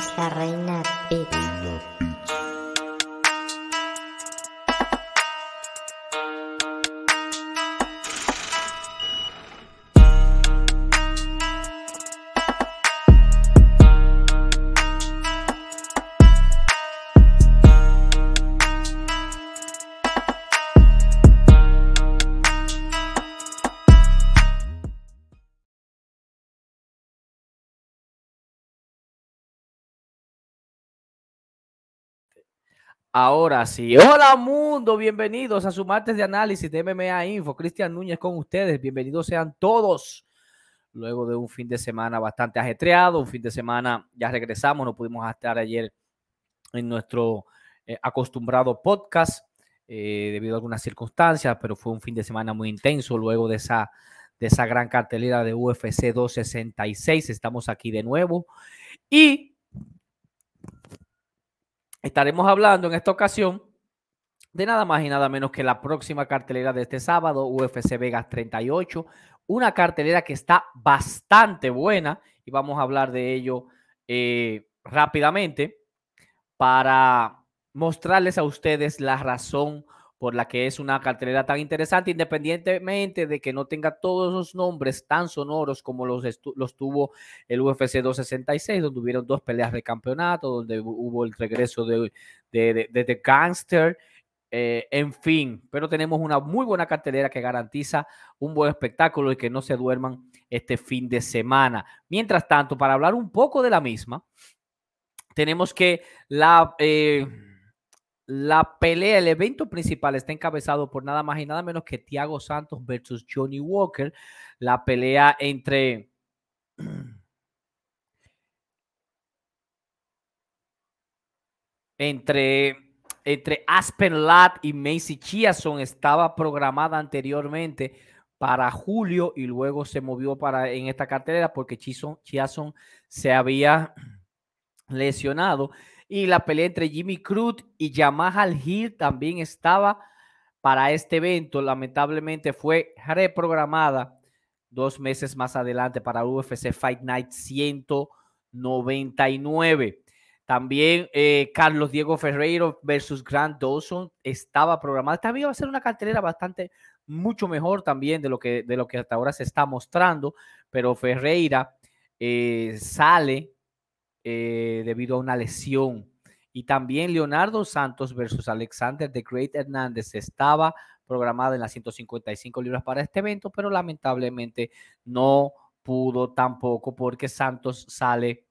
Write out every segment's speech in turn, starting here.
es la reina Beats. Ahora sí. Hola mundo, bienvenidos a su martes de análisis de MMA Info. Cristian Núñez con ustedes. Bienvenidos sean todos. Luego de un fin de semana bastante ajetreado, un fin de semana ya regresamos, no pudimos estar ayer en nuestro eh, acostumbrado podcast eh, debido a algunas circunstancias, pero fue un fin de semana muy intenso luego de esa, de esa gran cartelera de UFC 266. Estamos aquí de nuevo y estaremos hablando en esta ocasión de nada más y nada menos que la próxima cartelera de este sábado, UFC Vegas 38, una cartelera que está bastante buena y vamos a hablar de ello eh, rápidamente para mostrarles a ustedes la razón por la que es una cartelera tan interesante, independientemente de que no tenga todos los nombres tan sonoros como los, los tuvo el UFC 266, donde hubieron dos peleas de campeonato, donde hubo el regreso de, de, de, The Gangster, eh, en fin, pero tenemos una muy buena cartelera que garantiza un buen espectáculo y que no se duerman este fin de semana. Mientras tanto, para hablar un poco de la misma, tenemos que la... Eh, la pelea, el evento principal está encabezado por nada más y nada menos que Thiago Santos versus Johnny Walker. La pelea entre entre Aspen Ladd y Macy Chiasson estaba programada anteriormente para julio y luego se movió para en esta cartelera porque Chiasson se había lesionado y la pelea entre Jimmy Cruz y Yamaha Hill también estaba para este evento. Lamentablemente fue reprogramada dos meses más adelante para UFC Fight Night 199. También eh, Carlos Diego Ferreiro versus Grant Dawson estaba programada. También va a ser una cartelera bastante, mucho mejor también de lo que, de lo que hasta ahora se está mostrando, pero Ferreira eh, sale eh, debido a una lesión. Y también Leonardo Santos versus Alexander the Great Hernández estaba programada en las 155 libras para este evento, pero lamentablemente no pudo tampoco porque Santos sale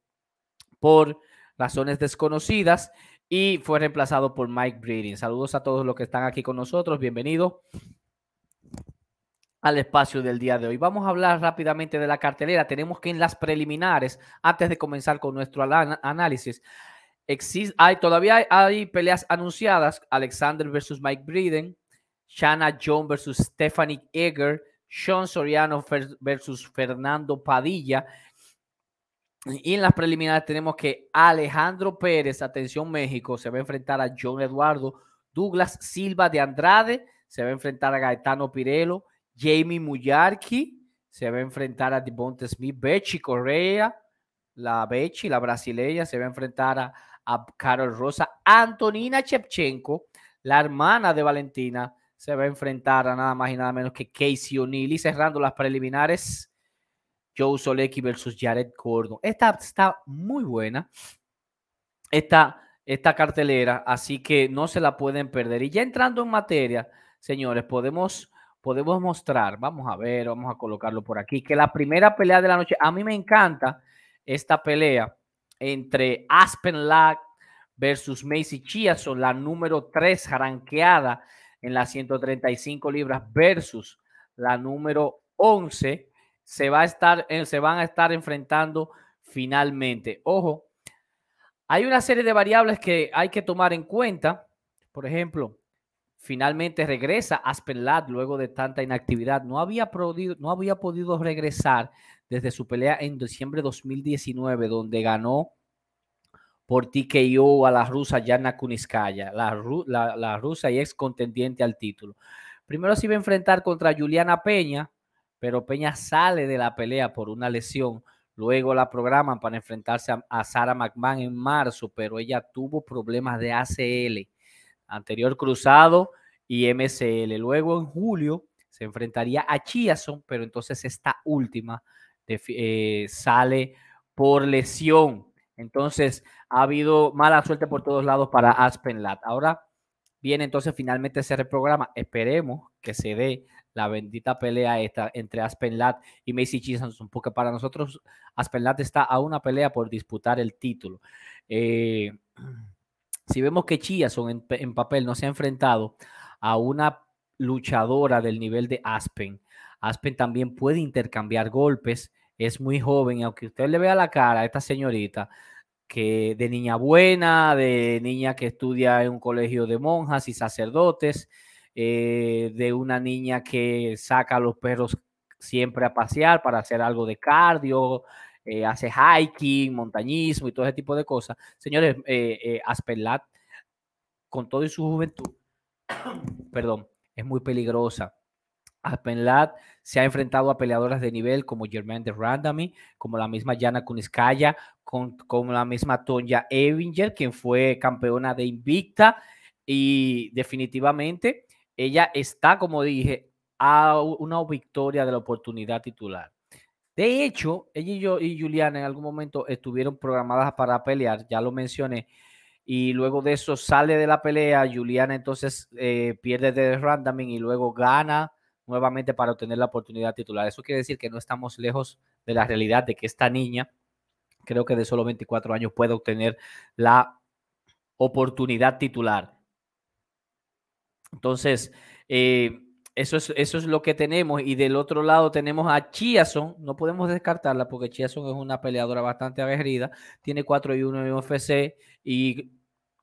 por razones desconocidas y fue reemplazado por Mike Breeding. Saludos a todos los que están aquí con nosotros. Bienvenido al espacio del día de hoy. Vamos a hablar rápidamente de la cartelera. Tenemos que en las preliminares, antes de comenzar con nuestro análisis, existe, hay, todavía hay, peleas anunciadas. Alexander versus Mike Breeden, Shanna John versus Stephanie Eger, Sean Soriano versus Fernando Padilla. Y en las preliminares tenemos que Alejandro Pérez, atención México, se va a enfrentar a John Eduardo. Douglas Silva de Andrade se va a enfrentar a Gaetano Pirelo. Jamie Muyarki se va a enfrentar a Devonta Smith. Bechi Correa, la Bechi, la brasileña, se va a enfrentar a, a Carol Rosa. Antonina Chepchenko, la hermana de Valentina, se va a enfrentar a nada más y nada menos que Casey O'Neill. Y cerrando las preliminares, Joe Solecki versus Jared Gordon. Esta está muy buena. Esta, esta cartelera, así que no se la pueden perder. Y ya entrando en materia, señores, podemos podemos mostrar, vamos a ver, vamos a colocarlo por aquí, que la primera pelea de la noche, a mí me encanta esta pelea entre Aspen Lack versus Macy Chiasson, la número 3 ranqueada en las 135 libras versus la número 11, se, va a estar, eh, se van a estar enfrentando finalmente. Ojo, hay una serie de variables que hay que tomar en cuenta. Por ejemplo, finalmente regresa Aspen Ladd luego de tanta inactividad. No había, podido, no había podido regresar desde su pelea en diciembre de 2019, donde ganó por TKO a la rusa Yana Kuniskaya, la, rusa y ex contendiente al título. Primero se iba a enfrentar contra Juliana Peña, pero Peña sale de la pelea por una lesión. Luego la programan para enfrentarse a, a Sarah McMahon en marzo, pero ella tuvo problemas de ACL, anterior cruzado y MCL. Luego en julio se enfrentaría a Chiason, pero entonces esta última eh, sale por lesión. Entonces ha habido mala suerte por todos lados para Aspen Lat. Ahora viene entonces finalmente ese reprograma. Esperemos que se dé la bendita pelea esta entre Aspen Lat y Macy Chiason, porque para nosotros Aspen Lat está a una pelea por disputar el título. Eh, si vemos que Chiason en, en papel no se ha enfrentado a una luchadora del nivel de Aspen. Aspen también puede intercambiar golpes, es muy joven y aunque usted le vea la cara a esta señorita, que de niña buena, de niña que estudia en un colegio de monjas y sacerdotes, eh, de una niña que saca a los perros siempre a pasear para hacer algo de cardio, eh, hace hiking, montañismo y todo ese tipo de cosas. Señores, eh, Aspenlat, con todo su juventud, perdón, es muy peligrosa. Aspenlat se ha enfrentado a peleadoras de nivel como Germaine de Randami, como la misma Yana Kuniskaya, con, como la misma Tonya Evinger, quien fue campeona de Invicta. Y definitivamente ella está, como dije, a una victoria de la oportunidad titular. De hecho, ella y yo y Juliana en algún momento estuvieron programadas para pelear, ya lo mencioné, y luego de eso sale de la pelea, Juliana entonces eh, pierde de randoming y luego gana nuevamente para obtener la oportunidad titular. Eso quiere decir que no estamos lejos de la realidad de que esta niña, creo que de solo 24 años, puede obtener la oportunidad titular. Entonces, eh, eso, es, eso es lo que tenemos. Y del otro lado tenemos a Chiason. No podemos descartarla porque Chiason es una peleadora bastante aguerrida. Tiene 4 y 1 en UFC y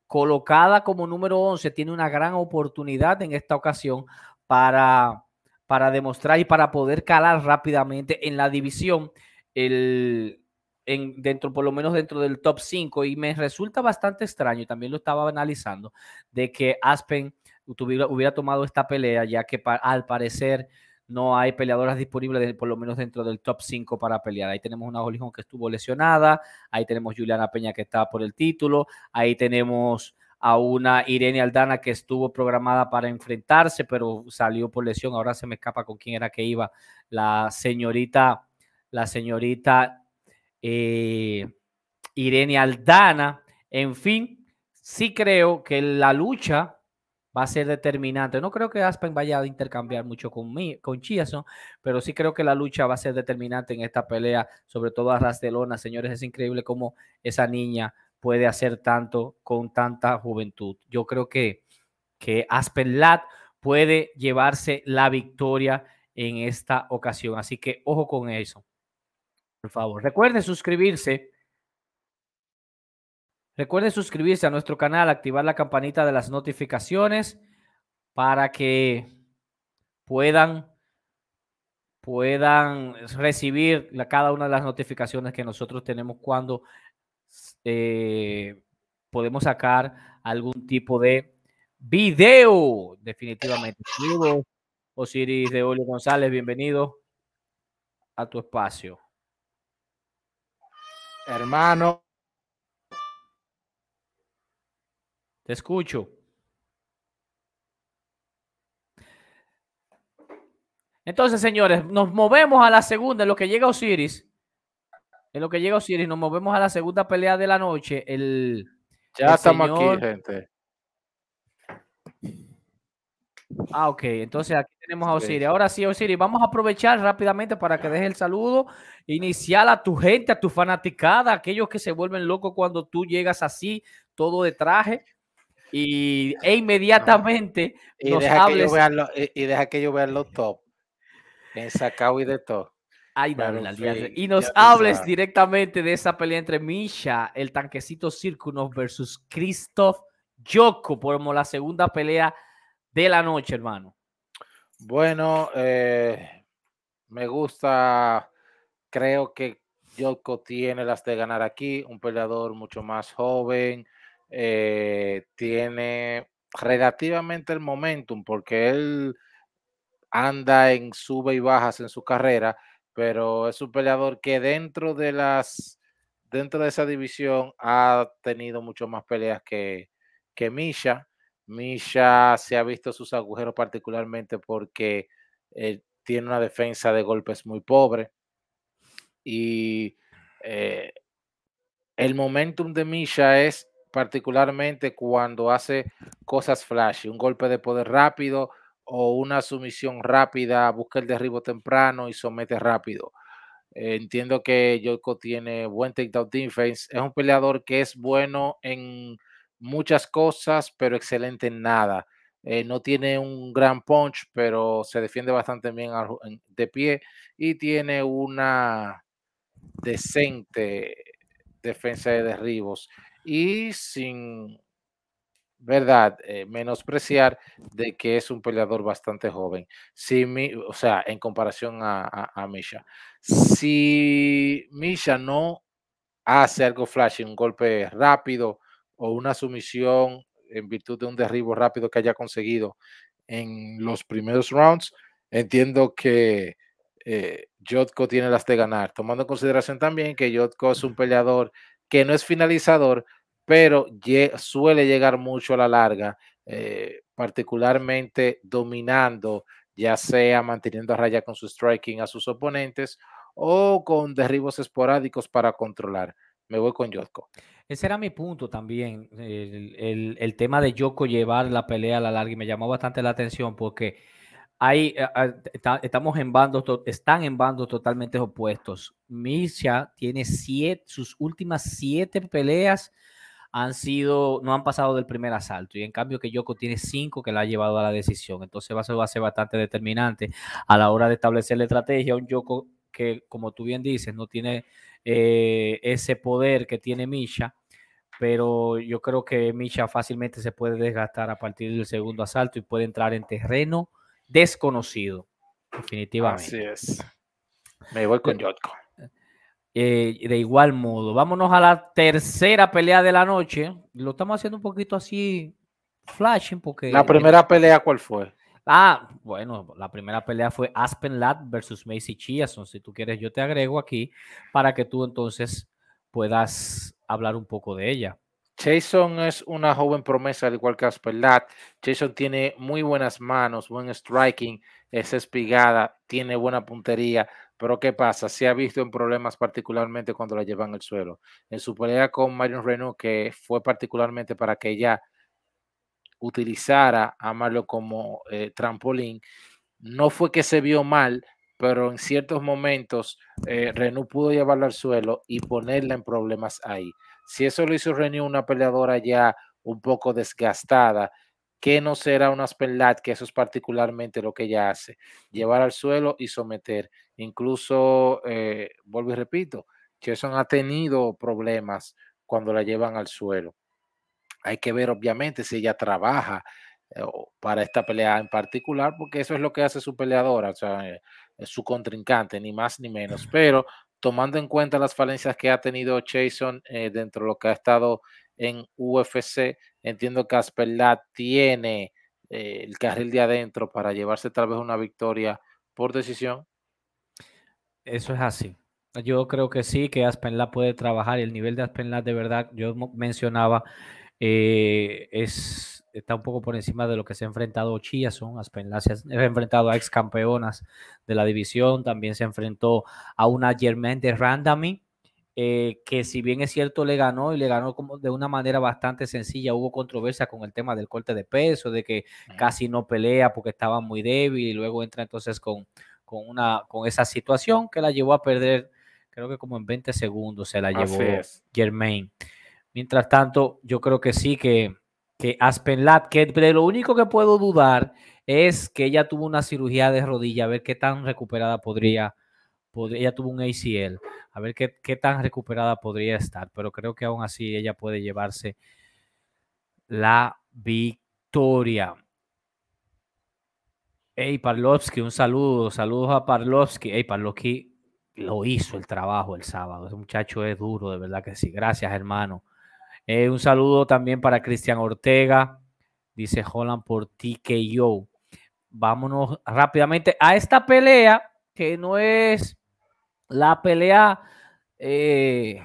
colocada como número 11, tiene una gran oportunidad en esta ocasión para, para demostrar y para poder calar rápidamente en la división, el, en, dentro, por lo menos dentro del top 5. Y me resulta bastante extraño, también lo estaba analizando, de que Aspen hubiera, tomado esta pelea, ya que al parecer no hay peleadoras disponibles, por lo menos dentro del top 5 para pelear. Ahí tenemos una Holijón que estuvo lesionada, ahí tenemos Juliana Peña que está por el título, ahí tenemos a una Irene Aldana que estuvo programada para enfrentarse, pero salió por lesión. Ahora se me escapa con quién era que iba. La señorita, la señorita eh, Irene Aldana. En fin, sí creo que la lucha va a ser determinante. No creo que Aspen vaya a intercambiar mucho con, mí, con Chiason, pero sí creo que la lucha va a ser determinante en esta pelea, sobre todo a Ras de Lona. Señores, es increíble cómo esa niña puede hacer tanto con tanta juventud. Yo creo que, que Aspen Lat puede llevarse la victoria en esta ocasión. Así que ojo con eso. Por favor, recuerden suscribirse Recuerden suscribirse a nuestro canal, activar la campanita de las notificaciones para que puedan, puedan recibir cada una de las notificaciones que nosotros tenemos cuando eh, podemos sacar algún tipo de video. Definitivamente. Osiris de Olio González, bienvenido a tu espacio. Hermano, Te escucho. Entonces, señores, nos movemos a la segunda, en lo que llega Osiris. En lo que llega Osiris, nos movemos a la segunda pelea de la noche. El, ya estamos aquí, gente. Ah, ok. Entonces aquí tenemos a Osiris. Ahora sí, Osiris, vamos a aprovechar rápidamente para que deje el saludo inicial a tu gente, a tu fanaticada, aquellos que se vuelven locos cuando tú llegas así, todo de traje y, e inmediatamente y deja Que yo vea y, deja que yo vea los top en sacao y de todo. Ay, y nos hables directamente de esa pelea entre Misha, el tanquecito Circunov versus Christoph Joko, por la segunda pelea de la noche, hermano. Bueno, eh, me gusta, creo que Joko tiene las de ganar aquí, un peleador mucho más joven, eh, tiene relativamente el momentum porque él anda en sube y bajas en su carrera, pero es un peleador que dentro de las dentro de esa división ha tenido mucho más peleas que, que Misha. Misha se ha visto sus agujeros particularmente porque eh, tiene una defensa de golpes muy pobre y eh, el momentum de Misha es particularmente cuando hace cosas flashy, un golpe de poder rápido o una sumisión rápida, busca el derribo temprano y somete rápido. entiendo que Yoko tiene buen takedown defense. Es un peleador que es bueno en muchas cosas, pero excelente en nada. Eh, no tiene un gran punch, pero se defiende bastante bien de pie y tiene una decente defensa de derribos. Y sin, verdad, eh, menospreciar de que es un peleador bastante joven. Si o sea, en comparación a, a, Misha. Si Misha no hace algo flashy, un golpe rápido o una sumisión en virtud de un derribo rápido que haya conseguido en los primeros rounds, entiendo que eh, Jotko tiene las de ganar, tomando en consideración también que Jotko es un peleador que no es finalizador, pero suele llegar mucho a la larga, eh, particularmente dominando, ya sea manteniendo a raya con su striking a sus oponentes o con derribos esporádicos para controlar. Me voy con Jotko. Ese era mi punto también, el, tema de Joko llevar la pelea a la larga y me llamó bastante la atención porque hay, eh, estamos en bandos, están en bandos totalmente opuestos. Misha tiene siete, sus últimas siete peleas han sido, no han pasado del primer asalto y en cambio que Yoko tiene cinco que la ha llevado a la decisión. Entonces va a ser, va a ser bastante determinante a la hora de establecer la estrategia. Un Yoko que, como tú bien dices, no tiene eh, ese poder que tiene Misha, pero yo creo que Misha fácilmente se puede desgastar a partir del segundo asalto y puede entrar en terreno desconocido, definitivamente. Así es. Me voy con Jotko. Eh, de igual modo, vámonos a la tercera pelea de la noche. Lo estamos haciendo un poquito así flashing porque... La primera pelea, ¿cuál fue? Ah, bueno, la primera pelea fue Aspen Ladd versus Macy Chiasson. Si tú quieres, yo te agrego aquí para que tú entonces puedas hablar un poco de ella. Jason es una joven promesa, al igual que Aspen Ladd. Jason tiene muy buenas manos, buen striking, es espigada, tiene buena puntería, pero ¿qué pasa? Se ha visto en problemas particularmente cuando la llevan al suelo. En su pelea con Marion Renault, que fue particularmente para que ella utilizara a Marlo como eh, trampolín, no fue que se vio mal, pero en ciertos momentos eh, Renault pudo llevarla al suelo y ponerla en problemas ahí. Si eso lo hizo Renault, una peleadora ya un poco desgastada, que no será una Spenlat, que eso es particularmente lo que ella hace, llevar al suelo y someter. Incluso, eh, vuelvo y repito, Jason ha tenido problemas cuando la llevan al suelo. Hay que ver, obviamente, si ella trabaja eh, para esta pelea en particular, porque eso es lo que hace su peleadora, o sea, eh, su contrincante, ni más ni menos. Pero tomando en cuenta las falencias que ha tenido Jason eh, dentro de lo que ha estado en UFC, entiendo que Asperlat tiene el carril de adentro para llevarse tal vez una victoria por decisión. Eso es así. Yo creo que sí, que Aspenlat puede trabajar el nivel de Aspenlat de verdad, yo mencionaba eh, es, está un poco por encima de lo que se ha enfrentado Chiason. Aspenla se ha enfrentado a ex campeonas de la división, también se enfrentó a una Germaine de Randami, eh, que si bien es cierto le ganó y le ganó como de una manera bastante sencilla, hubo controversia con el tema del corte de peso, de que casi no pelea porque estaba muy débil y luego entra entonces con, con, una, con esa situación que la llevó a perder, creo que como en 20 segundos se la llevó Germain. Mientras tanto, yo creo que sí, que, que Aspen Lat, que de lo único que puedo dudar es que ella tuvo una cirugía de rodilla, a ver qué tan recuperada podría ella tuvo un ACL, a ver qué, qué tan recuperada podría estar, pero creo que aún así ella puede llevarse la victoria. Hey, Parlovsky, un saludo, saludos a Parlovsky. Hey, Parlovsky lo hizo el trabajo el sábado. Ese muchacho es duro, de verdad que sí. Gracias, hermano. Eh, un saludo también para Cristian Ortega, dice Holland por TKO. Vámonos rápidamente a esta pelea que no es La pelea, eh,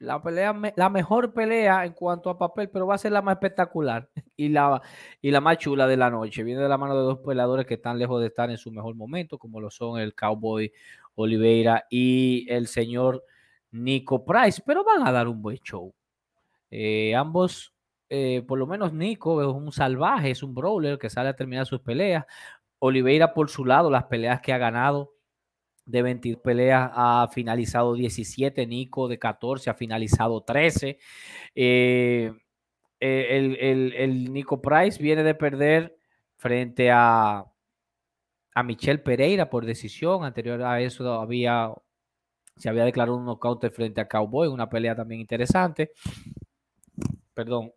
la pelea, la mejor pelea en cuanto a papel, pero va a ser la más espectacular y la, y la más chula de la noche. Viene de la mano de dos peleadores que están lejos de estar en su mejor momento, como lo son el Cowboy Oliveira y el señor Nico Price, pero van a dar un buen show. Eh, ambos, eh, por lo menos Nico es un salvaje, es un brawler que sale a terminar sus peleas. Oliveira por su lado, las peleas que ha ganado de 20 peleas ha finalizado 17, Nico de 14 ha finalizado 13. Eh, el, el, Nico Price viene de perder frente a, a Michelle Pereira por decisión. Anterior a eso había, se había declarado un knockout frente a Cowboy, una pelea también interesante. Perdón.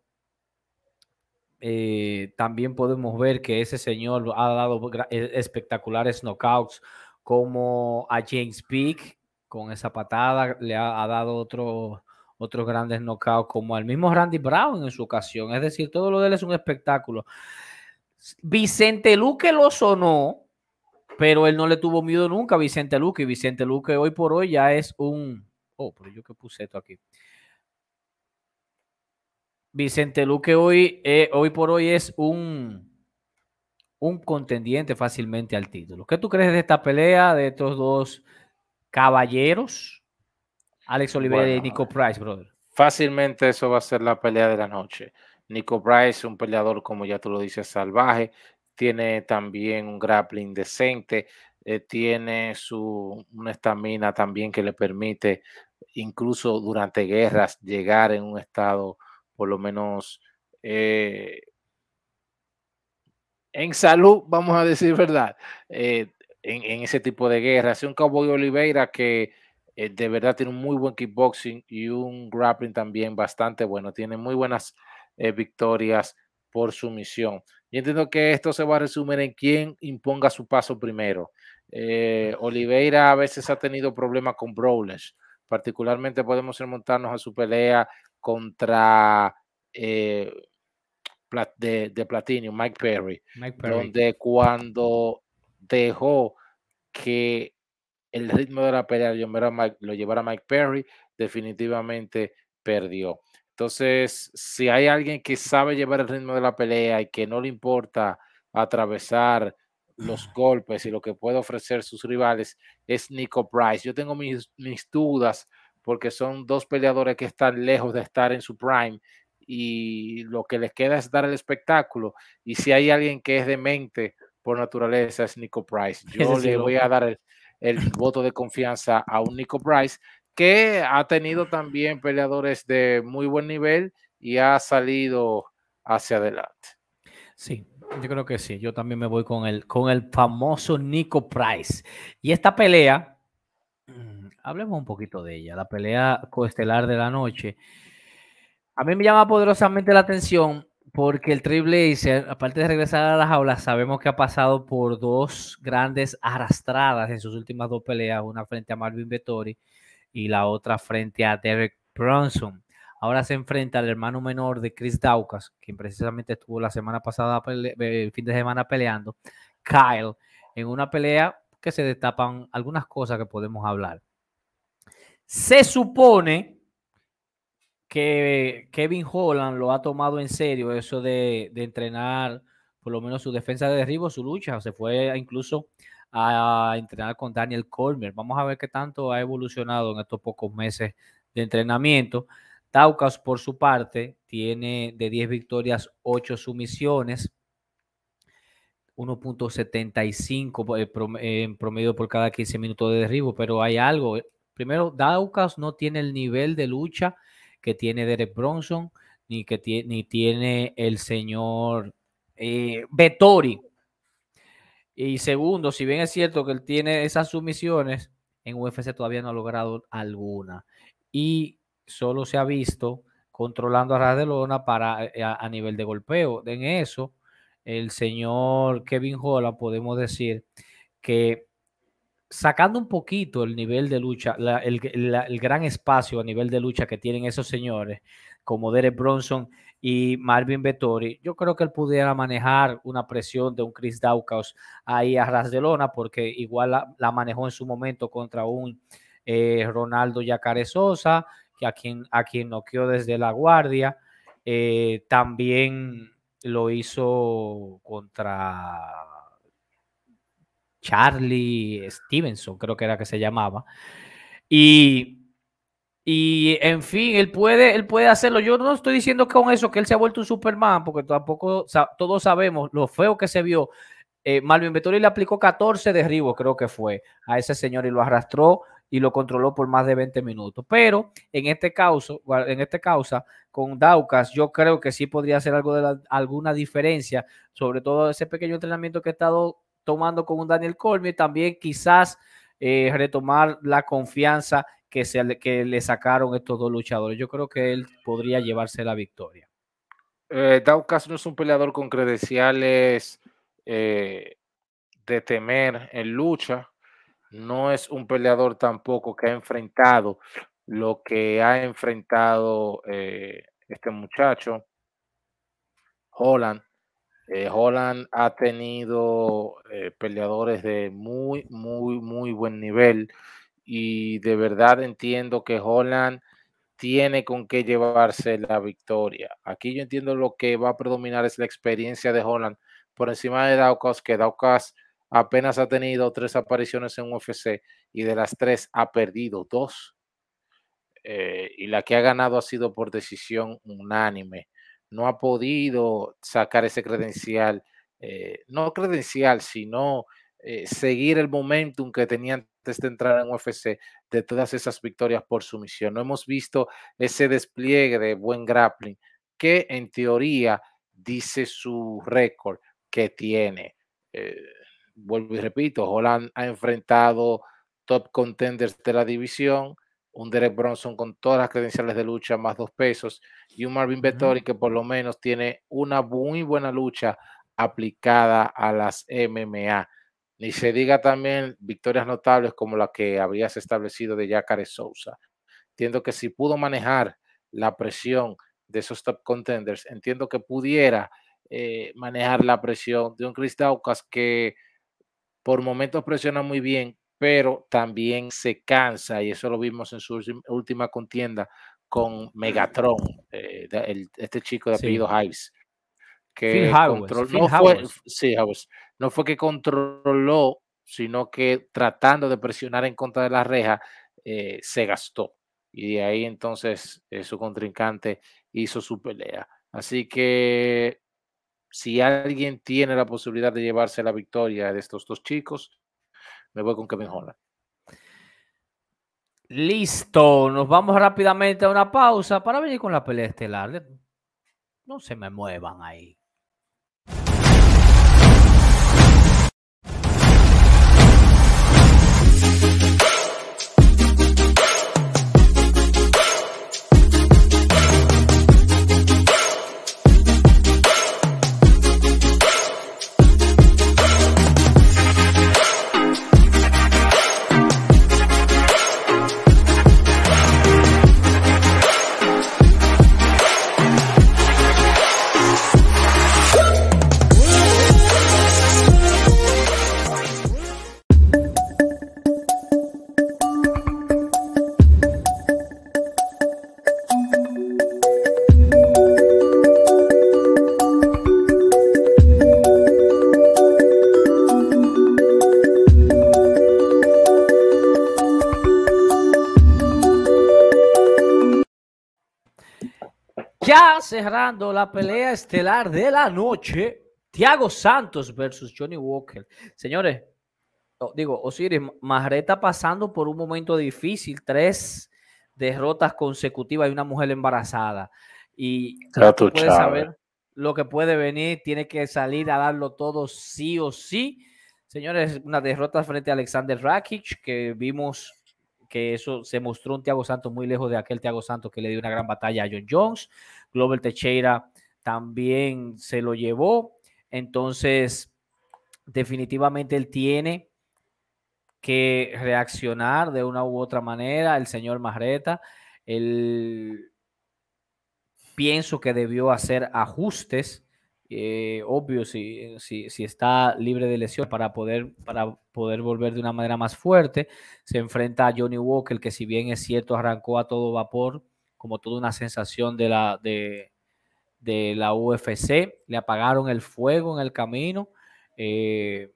Eh, también podemos ver que ese señor ha dado e, espectaculares knockouts como a James Peak con esa patada, le ha, dado otro, otros grandes knockouts como al mismo Randy Brown en su ocasión. Es decir, todo lo de él es un espectáculo. Vicente Luque lo sonó, pero él no le tuvo miedo nunca a Vicente Luque. Y Vicente Luque hoy por hoy ya es un... Oh, pero yo que puse esto aquí. Vicente Luque hoy, eh, hoy por hoy es un un contendiente fácilmente al título. ¿Qué tú crees de esta pelea de estos dos caballeros? Alex Oliveira y Nico Price, brother. Fácilmente eso va a ser la pelea de la noche. Nico Price, un peleador, como ya tú lo dices, salvaje, tiene también un grappling decente, eh, tiene su, una estamina también que le permite, incluso durante guerras, llegar en un estado por lo menos eh, en salud, vamos a decir verdad, eh, en, ese tipo de guerra. Es un Cowboy Oliveira que eh, de verdad tiene un muy buen kickboxing y un grappling también bastante bueno. Tiene muy buenas eh, victorias por su misión. Y entiendo que esto se va a resumir en quién imponga su paso primero. Oliveira a veces ha tenido problemas con brawlers. Particularmente podemos remontarnos a su pelea contra de, de Platinum, Mike Perry, donde cuando dejó que el ritmo de la pelea lo llevara, Mike, Perry, definitivamente perdió. Entonces, si hay alguien que sabe llevar el ritmo de la pelea y que no le importa atravesar los golpes y lo que puede ofrecer sus rivales, es Nico Price. Yo tengo mis, mis dudas porque son dos peleadores que están lejos de estar en su prime y lo que les queda es dar el espectáculo. Y si hay alguien que es demente por naturaleza es Nico Price. Yo le voy a dar el, voto de confianza a un Nico Price que ha tenido también peleadores de muy buen nivel y ha salido hacia adelante. Sí, yo creo que sí. Yo también me voy con el, con el famoso Nico Price. Y esta pelea, mm, hablemos un poquito de ella, la pelea coestelar de la noche. A mí me llama poderosamente la atención porque el Trailblazer, aparte de regresar a las aulas, sabemos que ha pasado por dos grandes arrastradas en sus últimas dos peleas, una frente a Marvin Vettori y la otra frente a Derek Bronson. Ahora se enfrenta al hermano menor de Chris Daukas, quien precisamente estuvo la semana pasada, el fin de semana peleando, Kyle, en una pelea que se destapan algunas cosas que podemos hablar. Se supone que Kevin Holland lo ha tomado en serio, eso de, entrenar por lo menos su defensa de derribo, su lucha. Se fue incluso a entrenar con Daniel Colmer. Vamos a ver qué tanto ha evolucionado en estos pocos meses de entrenamiento. Taucas, por su parte, tiene de 10 victorias, 8 sumisiones, 1.75 eh, en promedio por cada 15 minutos de derribo, pero hay algo. Eh, primero, Daucas no tiene el nivel de lucha que tiene Derek Bronson, ni que tiene, ni tiene el señor eh, Vettori. Y segundo, si bien es cierto que él tiene esas sumisiones, en UFC todavía no ha logrado alguna. Y solo se ha visto controlando a Radelona para, eh, a, nivel de golpeo. En eso, el señor Kevin Holland, podemos decir que sacando un poquito el nivel de lucha, el, gran espacio a nivel de lucha que tienen esos señores, como Derek Bronson y Marvin Vettori, yo creo que él pudiera manejar una presión de un Chris Daukaus ahí a ras de lona, porque igual la, manejó en su momento contra un eh, Ronaldo Yacare Sosa, que a quien, a quien noqueó desde la guardia. Eh, también lo hizo contra Charlie Stevenson, creo que era que se llamaba. Y y en fin, él puede, él puede hacerlo. Yo no estoy diciendo con eso que él se ha vuelto un Superman, porque tampoco todos sabemos lo feo que se vio. Eh, Malvin Vettori le aplicó 14 derribos, creo que fue, a ese señor y lo arrastró y lo controló por más de 20 minutos. Pero en este caso, en este causa, con Daucas, yo creo que sí podría hacer algo de alguna diferencia, sobre todo ese pequeño entrenamiento que he estado tomando con un Daniel Colmy, también quizás eh, retomar la confianza que, se, que le sacaron estos dos luchadores. Yo creo que él podría llevarse la victoria. Eh, Daukas no es un peleador con credenciales eh, de temer en lucha. No es un peleador tampoco que ha enfrentado lo que ha enfrentado eh, este muchacho, Holland. Eh, Holland ha tenido peleadores de muy, muy, muy buen nivel y de verdad entiendo que Holland tiene con qué llevarse la victoria. Aquí yo entiendo lo que va a predominar es la experiencia de Holland por encima de Daukas, que Daukas apenas ha tenido tres apariciones en UFC y de las tres ha perdido dos. Eh, y la que ha ganado ha sido por decisión unánime. No ha podido sacar ese credencial, eh, no credencial, sino eh, seguir el momentum que tenía antes de entrar en UFC de todas esas victorias por sumisión. No hemos visto ese despliegue de buen grappling que en teoría dice su récord que tiene. Eh, vuelvo y repito, Holland ha enfrentado top contenders de la división, un Derek Bronson con todas las credenciales de lucha más dos pesos y un Marvin Vettori que por lo menos tiene una muy buena lucha aplicada a las MMA. Ni se diga también victorias notables como la que habías establecido de Jacare Sousa. Entiendo que si pudo manejar la presión de esos top contenders, entiendo que pudiera eh, manejar la presión de un Chris Daukas que por momentos presiona muy bien, pero también se cansa, y eso lo vimos en su última contienda con Megatron, eh, este chico de apellido Hives que no, fue, no fue que controló, sino que tratando de presionar en contra de la reja, eh, se gastó. Y de ahí entonces eh, su contrincante hizo su pelea. Así que si alguien tiene la posibilidad de llevarse la victoria de estos dos chicos, me voy con Kevin Holland. Listo, nos vamos rápidamente a una pausa para venir con la pelea estelar. No se me muevan ahí. Cerrando la pelea estelar de la noche, Thiago Santos versus Johnny Walker. Señores, digo, Osiris, Marreta pasando por un momento difícil, tres derrotas consecutivas y una mujer embarazada. Y puede saber lo que puede venir, tiene que salir a darlo todo sí o sí. Señores, una derrota frente a Alexander Rakic, que vimos que eso se mostró un Thiago Santos muy lejos de aquel Thiago Santos que le dio una gran batalla a John Jones. Global Teixeira también se lo llevó. Entonces, definitivamente él tiene que reaccionar de una u otra manera, el señor Marreta. Él pienso que debió hacer ajustes, eh, obvio, si, si, si, está libre de lesión para poder, para poder volver de una manera más fuerte. Se enfrenta a Johnny Walker, que si bien es cierto, arrancó a todo vapor, como toda una sensación de la, de, de la UFC. Le apagaron el fuego en el camino. Eh,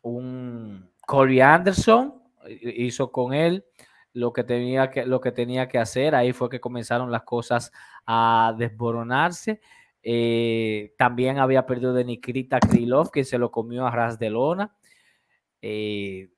un Corey Anderson hizo con él lo que tenía que, lo que, tenía que hacer. Ahí fue que comenzaron las cosas a desboronarse. Eh, también había perdido de Nikrita Krylov, que se lo comió a ras de lona. Eh,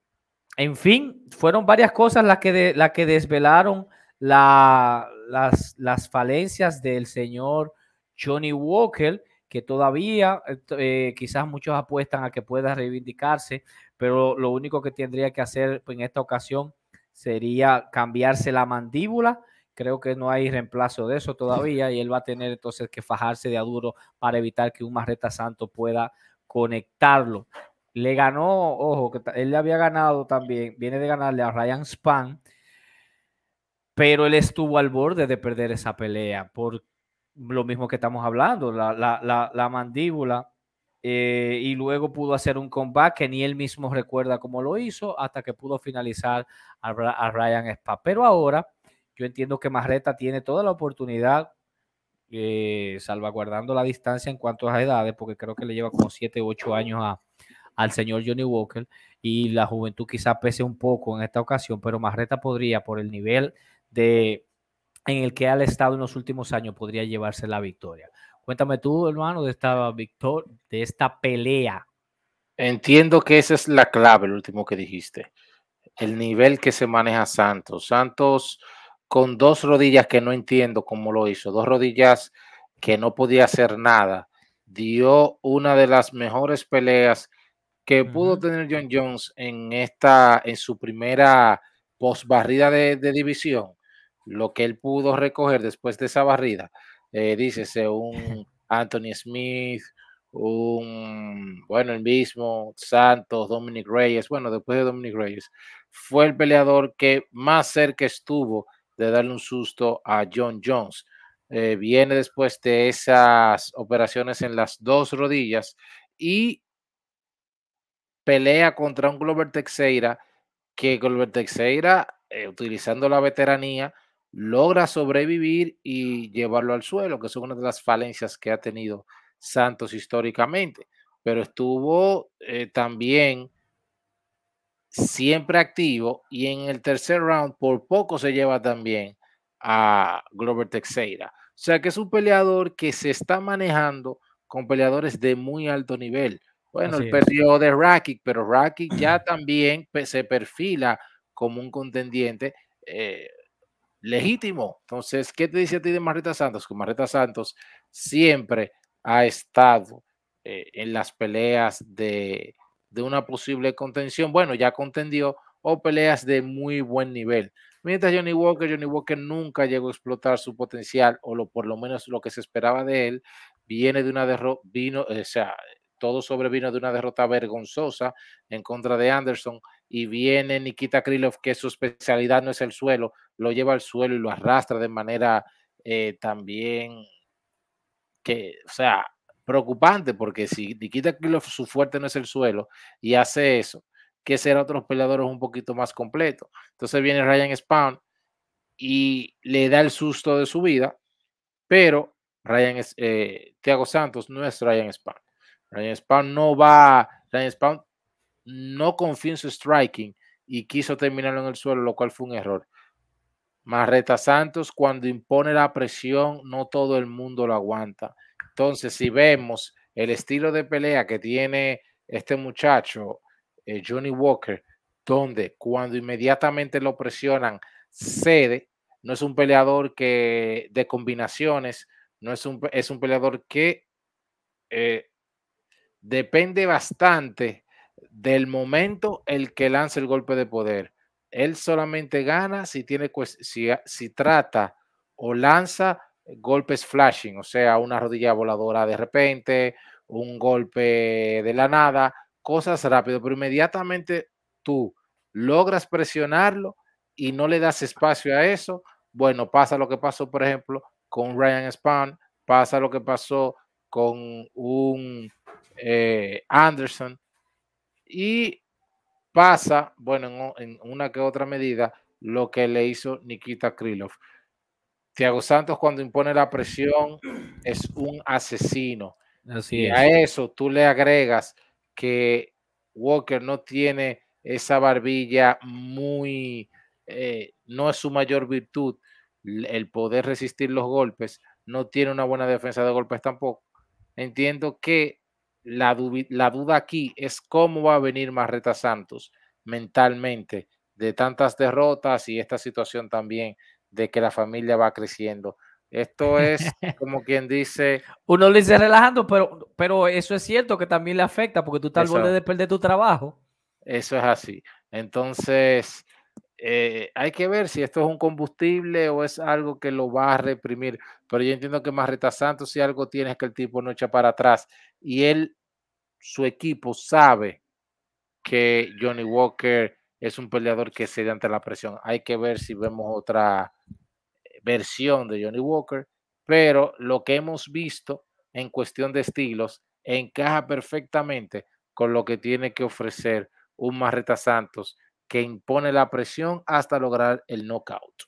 en fin, fueron varias cosas las que, de, que desvelaron la, las, las, falencias del señor Johnny Walker, que todavía eh, quizás muchos apuestan a que pueda reivindicarse, pero lo único que tendría que hacer en esta ocasión sería cambiarse la mandíbula. Creo que no hay reemplazo de eso todavía y él va a tener entonces que fajarse de aduro para evitar que un Marreta Santo pueda conectarlo. Le ganó, ojo, que él le había ganado también, viene de ganarle a Ryan Span, pero él estuvo al borde de perder esa pelea por lo mismo que estamos hablando, la, la, la mandíbula eh, y luego pudo hacer un comeback que ni él mismo recuerda cómo lo hizo hasta que pudo finalizar a, Ryan Spa. Pero ahora yo entiendo que Marreta tiene toda la oportunidad, eh, salvaguardando la distancia en cuanto a edades, porque creo que le lleva como 7 u 8 años a, al señor Johnny Walker y la juventud quizá pese un poco en esta ocasión, pero Marreta podría, por el nivel de en el que ha estado en los últimos años, podría llevarse la victoria. Cuéntame tú, hermano, de esta victoria, de esta pelea. Entiendo que esa es la clave, el último que dijiste. El nivel que se maneja Santos. Santos con dos rodillas que no entiendo cómo lo hizo, dos rodillas que no podía hacer nada. Dio una de las mejores peleas que pudo tener John Jones en esta, en su primera post barrida de, de división. Lo que él pudo recoger después de esa barrida eh, dícese un Anthony Smith, un, bueno, el mismo Santos, Dominic Reyes, bueno, después de Dominic Reyes, fue el peleador que más cerca estuvo de darle un susto a John Jones. Eh, viene después de esas operaciones en las dos rodillas y pelea contra un Glover Teixeira que Glover Teixeira, eh, utilizando la veteranía, logra sobrevivir y llevarlo al suelo, que es una de las falencias que ha tenido Santos históricamente. Pero estuvo eh, también siempre activo y en el tercer round por poco se lleva también a Glover Teixeira. O sea que es un peleador que se está manejando con peleadores de muy alto nivel. Bueno, el periodo de Rakic, pero Rakic ya también se perfila como un contendiente eh, legítimo. Entonces, ¿qué te dice a ti de Marreta Santos? Que Marreta Santos siempre ha estado eh, en las peleas de, de, una posible contención. Bueno, ya contendió o peleas de muy buen nivel. Mientras Johnny Walker, Johnny Walker nunca llegó a explotar su potencial o lo, por lo menos lo que se esperaba de él. Viene de una derrota, vino, o sea, todo sobrevino de una derrota vergonzosa en contra de Anderson y viene Nikita Krylov, que su especialidad no es el suelo, lo lleva al suelo y lo arrastra de manera eh, también que, o sea, preocupante, porque si Nikita Krylov su fuerte no es el suelo y hace eso, que será otros peleadores un poquito más completos. Entonces viene Ryan Spawn y le da el susto de su vida, pero Ryan eh, Thiago Santos no es Ryan Spawn. Ryan Spawn no va, Ryan Spawn no confió en su striking y quiso terminarlo en el suelo, lo cual fue un error. Marreta Santos, cuando impone la presión, no todo el mundo lo aguanta. Entonces, si vemos el estilo de pelea que tiene este muchacho, eh, Johnny Walker, donde cuando inmediatamente lo presionan, cede, no es un peleador que de combinaciones, no es un, es un peleador que eh, depende bastante del momento el que lanza el golpe de poder. Él solamente gana si tiene si, si trata o lanza golpes flashing, o sea, una rodilla voladora de repente, un golpe de la nada, cosas rápido, pero inmediatamente tú logras presionarlo y no le das espacio a eso, bueno, pasa lo que pasó, por ejemplo, con Ryan Span, pasa lo que pasó con un eh, Anderson y pasa, bueno, en, una que otra medida, lo que le hizo Nikita Krylov. Thiago Santos cuando impone la presión es un asesino. Así y a eso tú le agregas que Walker no tiene esa barbilla muy, eh, no es su mayor virtud, el poder resistir los golpes, no tiene una buena defensa de golpes tampoco. Entiendo que la, la duda aquí es cómo va a venir Marreta Santos mentalmente de tantas derrotas y esta situación también de que la familia va creciendo. Esto es como quien dice. Uno le dice relajando, pero, pero eso es cierto que también le afecta porque tú estás al borde de perder tu trabajo. Eso es así. Entonces, eh, hay que ver si esto es un combustible o es algo que lo va a reprimir. Pero yo entiendo que Marreta Santos, si algo tiene, es que el tipo no echa para atrás. Y él, su equipo, sabe que Johnny Walker es un peleador que cede ante la presión. Hay que ver si vemos otra versión de Johnny Walker, pero lo que hemos visto en cuestión de estilos encaja perfectamente con lo que tiene que ofrecer un Marreta Santos que impone la presión hasta lograr el knockout.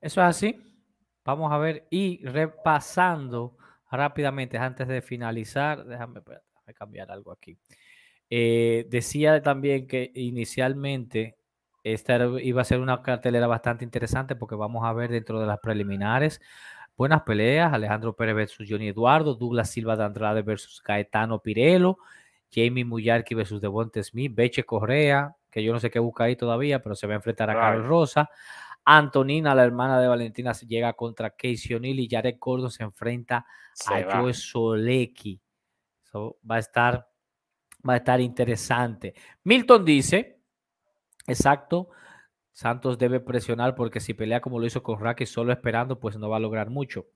Eso es así. Vamos a ver y repasando rápidamente antes de finalizar, déjame, déjame cambiar algo aquí. Eh, decía también que inicialmente esta iba a ser una cartelera bastante interesante porque vamos a ver dentro de las preliminares buenas peleas. Alejandro Pérez versus Johnny Eduardo, Douglas Silva de Andrade versus Caetano Pirelo, Jamie Muyarki versus Devonte Smith, Beche Correa, que yo no sé qué busca ahí todavía, pero se va a enfrentar a Carlos Rosa. Antonina, la hermana de Valentina, llega contra Casey O'Neill y Jared Gordon se enfrenta a Joe Solecki. Va a estar va a estar interesante. Milton dice, exacto, Santos debe presionar porque si pelea como lo hizo con Raki solo esperando, pues no va a lograr mucho.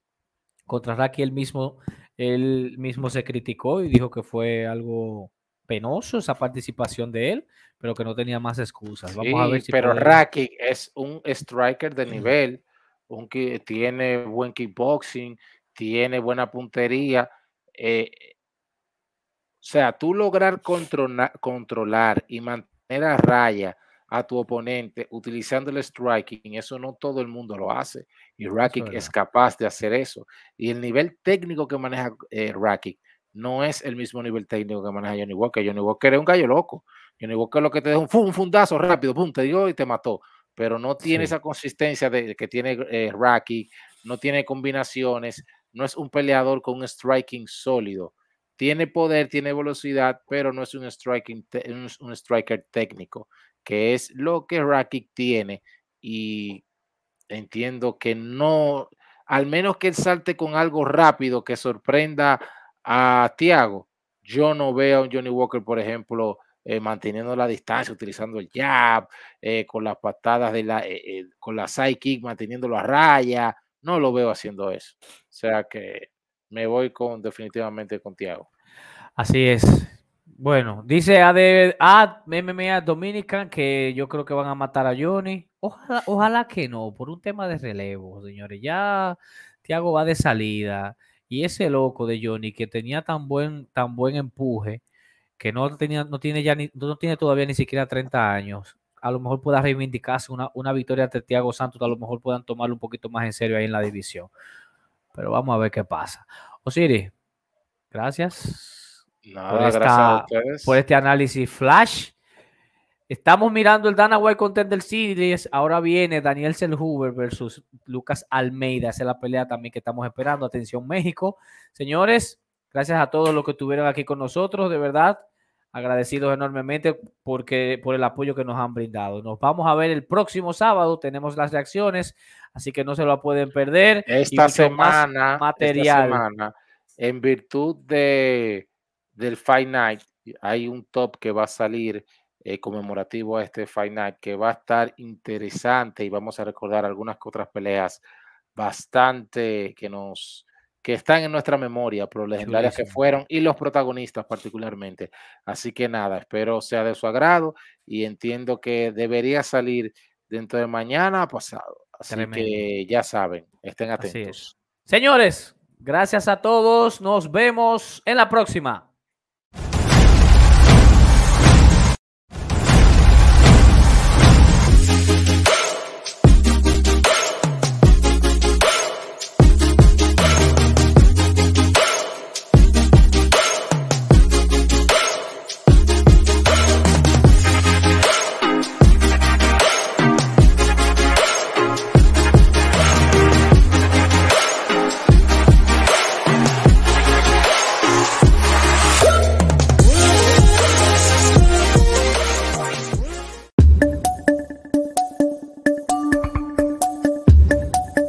Contra Raki él mismo, él mismo se criticó y dijo que fue algo penoso esa participación de él, pero que no tenía más excusas. Vamos a ver si pero Raki es un striker de nivel, un que tiene buen kickboxing, tiene buena puntería. Eh, o sea, tú lograr controlar y mantener a raya a tu oponente utilizando el striking, eso no todo el mundo lo hace. Y Rakic es capaz de hacer eso. Y el nivel técnico que maneja eh, Rakic no es el mismo nivel técnico que maneja Johnny Walker. Johnny Walker es un gallo loco. Johnny Walker lo que te deja un, fundazo rápido, pum, te dio y te mató. Pero no tiene esa consistencia de, que tiene eh, Rakic, no tiene combinaciones, no es un peleador con un striking sólido tiene poder, tiene velocidad, pero no es un, striking, un striker técnico, que es lo que Rakic tiene. Y entiendo que no, al menos que él salte con algo rápido que sorprenda a Thiago. Yo no veo a Johnny Walker, por ejemplo, eh, manteniendo la distancia, utilizando el jab, eh, con las patadas de la, eh, con la side kick, manteniéndolo a raya. No lo veo haciendo eso. O sea que me voy con definitivamente con Tiago. Así es. Bueno, dice a de a MMA Dominican que yo creo que van a matar a Johnny. Ojalá, ojalá que no, por un tema de relevo, señores. Ya Tiago va de salida y ese loco de Johnny que tenía tan buen, tan buen empuje que no tenía, no tiene ya ni, no tiene todavía ni siquiera 30 años. A lo mejor pueda reivindicarse una, una victoria ante Tiago Santos, a lo mejor puedan tomarlo un poquito más en serio ahí en la división. Pero vamos a ver qué pasa. Osiris, gracias, por, este análisis flash. Estamos mirando el Dana White Contender Series. Ahora viene Daniel Selhuber versus Lucas Almeida. Esa es la pelea también que estamos esperando. Atención, México. Señores, gracias a todos los que estuvieron aquí con nosotros. De verdad, agradecidos enormemente porque, por el apoyo que nos han brindado. Nos vamos a ver el próximo sábado. Tenemos las reacciones, así que no se lo pueden perder. Esta semana, material. en virtud de, del Fight Night, hay un top que va a salir eh, conmemorativo a este Fight Night que va a estar interesante y vamos a recordar algunas otras peleas bastante que nos que están en nuestra memoria, pero legendarias que fueron y los protagonistas particularmente. Así que nada, espero sea de su agrado y entiendo que debería salir dentro de mañana pasado. Así que ya saben, estén atentos. Señores, gracias a todos. Nos vemos en la próxima.